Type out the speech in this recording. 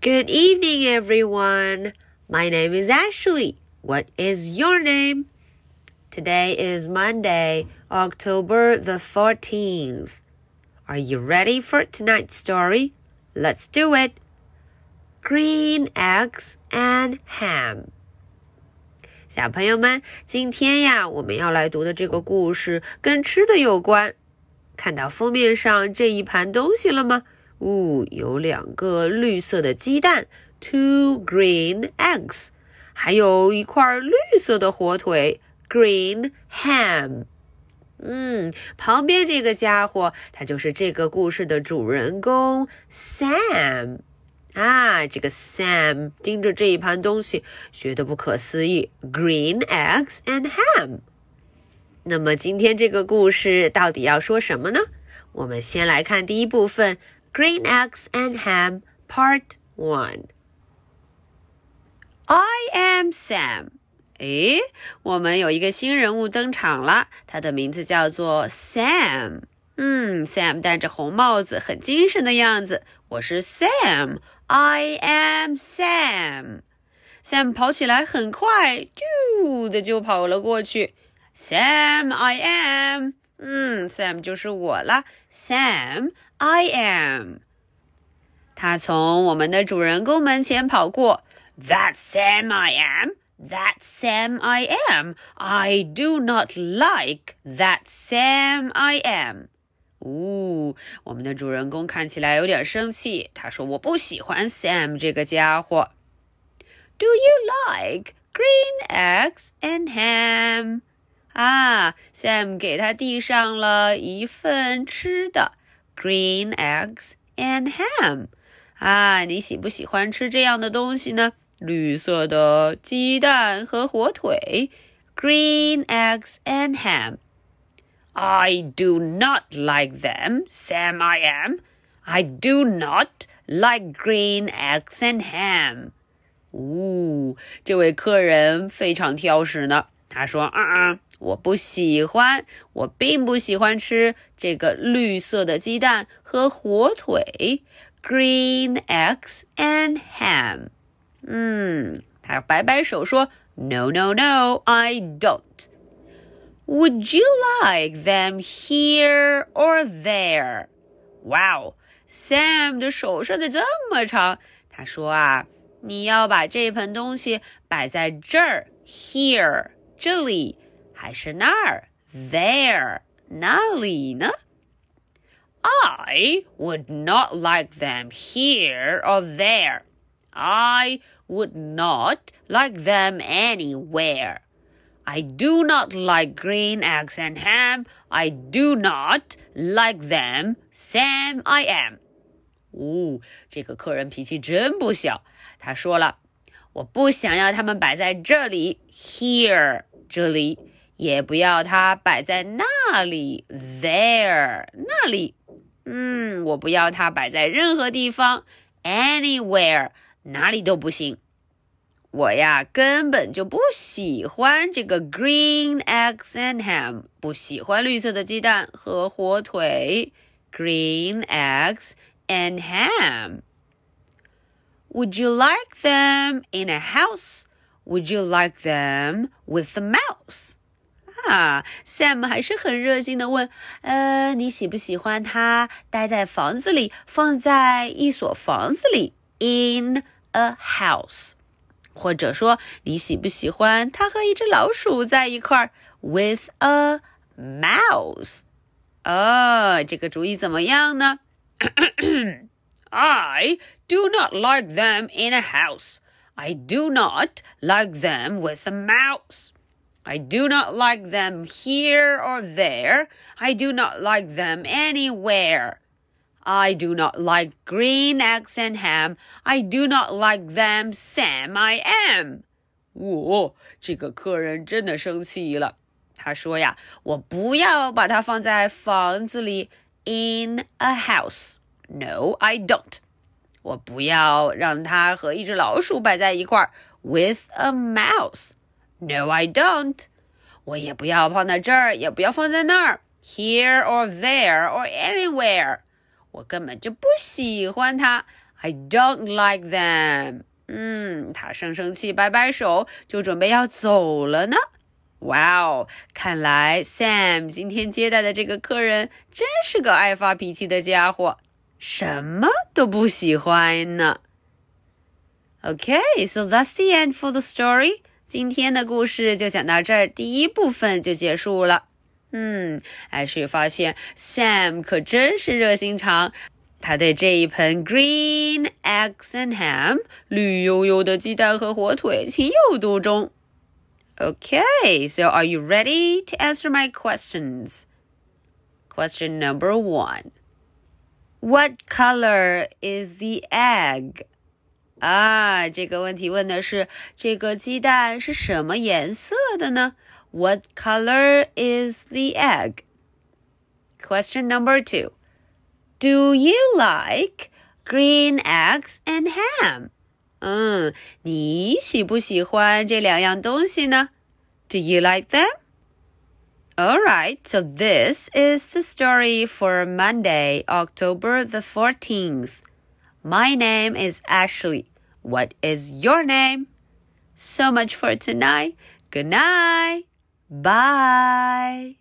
Good evening, everyone. My name is Ashley. What is your name? Today is Monday, October the 14th. Are you ready for tonight's story? Let's do it. Green eggs and ham. 小朋友们，今天呀，我们要来读的这个故事跟吃的有关。看到封面上这一盘东西了吗？ 哦，有两个绿色的鸡蛋，two green eggs，还有一块绿色的火腿，green ham。嗯，旁边这个家伙，他就是这个故事的主人公 Sam。啊，这个 Sam 盯着这一盘东西，觉得不可思议，green eggs and ham。那么今天这个故事到底要说什么呢？我们先来看第一部分 ：Green Eggs and Ham Part One。I am Sam。诶，我们有一个新人物登场了，他的名字叫做 Sam。嗯，Sam 戴着红帽子，很精神的样子。我是 Sam，I am Sam。Sam 跑起来很快，啾的就跑了过去。Sam, I am. 嗯，Sam 就是我了。Sam, I am. 他从我们的主人公门前跑过。That Sam I am. That Sam I am. I do not like that Sam I am. 呜，我们的主人公看起来有点生气。他说：“我不喜欢 Sam 这个家伙。” Do you like green eggs and ham? 啊，Sam 给他递上了一份吃的，green eggs and ham。啊，你喜不喜欢吃这样的东西呢？绿色的鸡蛋和火腿，green eggs and ham。I do not like them, Sam. I am. I do not like green eggs and ham. 呜，这位客人非常挑食呢。他说：“啊啊。”我不喜欢，我并不喜欢吃这个绿色的鸡蛋和火腿，green eggs and ham。嗯，他摆摆手说：“No, no, no, I don't. Would you like them here or there？” 哇哦，Sam 的手伸的这么长。他说啊，你要把这盆东西摆在这儿，here 这里。还是那儿，there 那里呢？I would not like them here or there. I would not like them anywhere. I do not like green eggs and ham. I do not like them. Sam, I am. 哦，这个客人脾气真不小。他说了，我不想要他们摆在这里，here 这里。 也不要它摆在那里，there 那里。嗯，我不要它摆在任何地方，anywhere 哪里都不行。我呀，根本就不喜欢这个 green eggs and ham，不喜欢绿色的鸡蛋和火腿。Green eggs and ham. Would you like them in a house? Would you like them with a mouse? 啊，Sam 还是很热心的问：“呃，你喜不喜欢它待在房子里，放在一所房子里？In a house，或者说你喜不喜欢它和一只老鼠在一块儿？With a mouse。哦，这个主意怎么样呢？I do not like them in a house. I do not like them with a mouse. I do not like them here or there. I do not like them anywhere. I do not like green eggs and ham. I do not like them, Sam. I am. 哦，这个客人真的生气了。他说呀：“我不要把它放在房子里，in a house. No, I don't. 我不要让它和一只老鼠摆在一块儿，with a mouse. No, I don't. 我也不要放在这儿，也不要放在那儿，here or there or anywhere。我根本就不喜欢它。 I don't like them. 嗯，他生生气，摆摆手，就准备要走了呢。哇哦，看来 Sam 今天接待的这个客人真是个爱发脾气的家伙，什么都不喜欢呢。Okay, so that's the end for the story. 今天的故事就讲到这儿，第一部分就结束了。嗯，艾瑞发现 Sam 可真是热心肠，他对这一盆 green eggs and ham 绿油油的鸡蛋和火腿情有独钟。Okay, so are you ready to answer my questions? Question number one What color is the egg? 啊，这个问题问的是这个鸡蛋是什么颜色的呢？What color is the egg? Question number two Do you like green eggs and ham? 嗯，你喜不喜欢这两样东西呢？Do you like them? Alright, so this is the story for Monday, October the 14th. My name is Ashley. What is your name? So much for tonight. Good night. Bye.